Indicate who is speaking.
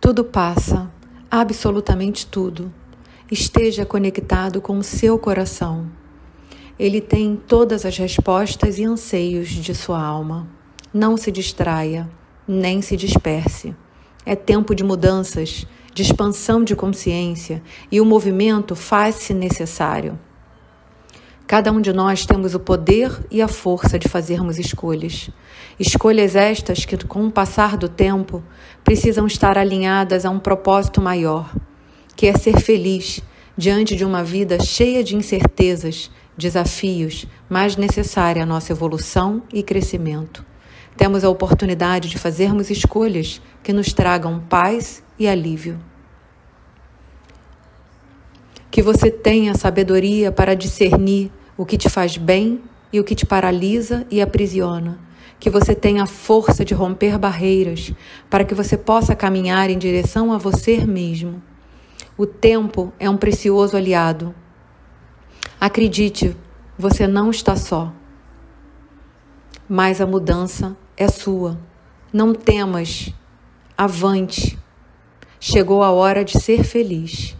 Speaker 1: Tudo passa, absolutamente tudo. Esteja conectado com o seu coração. Ele tem todas as respostas e anseios de sua alma. Não se distraia, nem se disperse. É tempo de mudanças, de expansão de consciência e o movimento faz-se necessário. Cada um de nós temos o poder e a força de fazermos escolhas. Escolhas estas que, com o passar do tempo, precisam estar alinhadas a um propósito maior, que é ser feliz diante de uma vida cheia de incertezas, desafios, mas necessária à nossa evolução e crescimento. Temos a oportunidade de fazermos escolhas que nos tragam paz e alívio. Que você tenha sabedoria para discernir o que te faz bem e o que te paralisa e aprisiona. Que você tenha a força de romper barreiras para que você possa caminhar em direção a você mesmo. O tempo é um precioso aliado. Acredite, você não está só. Mas a mudança é sua. Não temas. Avante. Chegou a hora de ser feliz.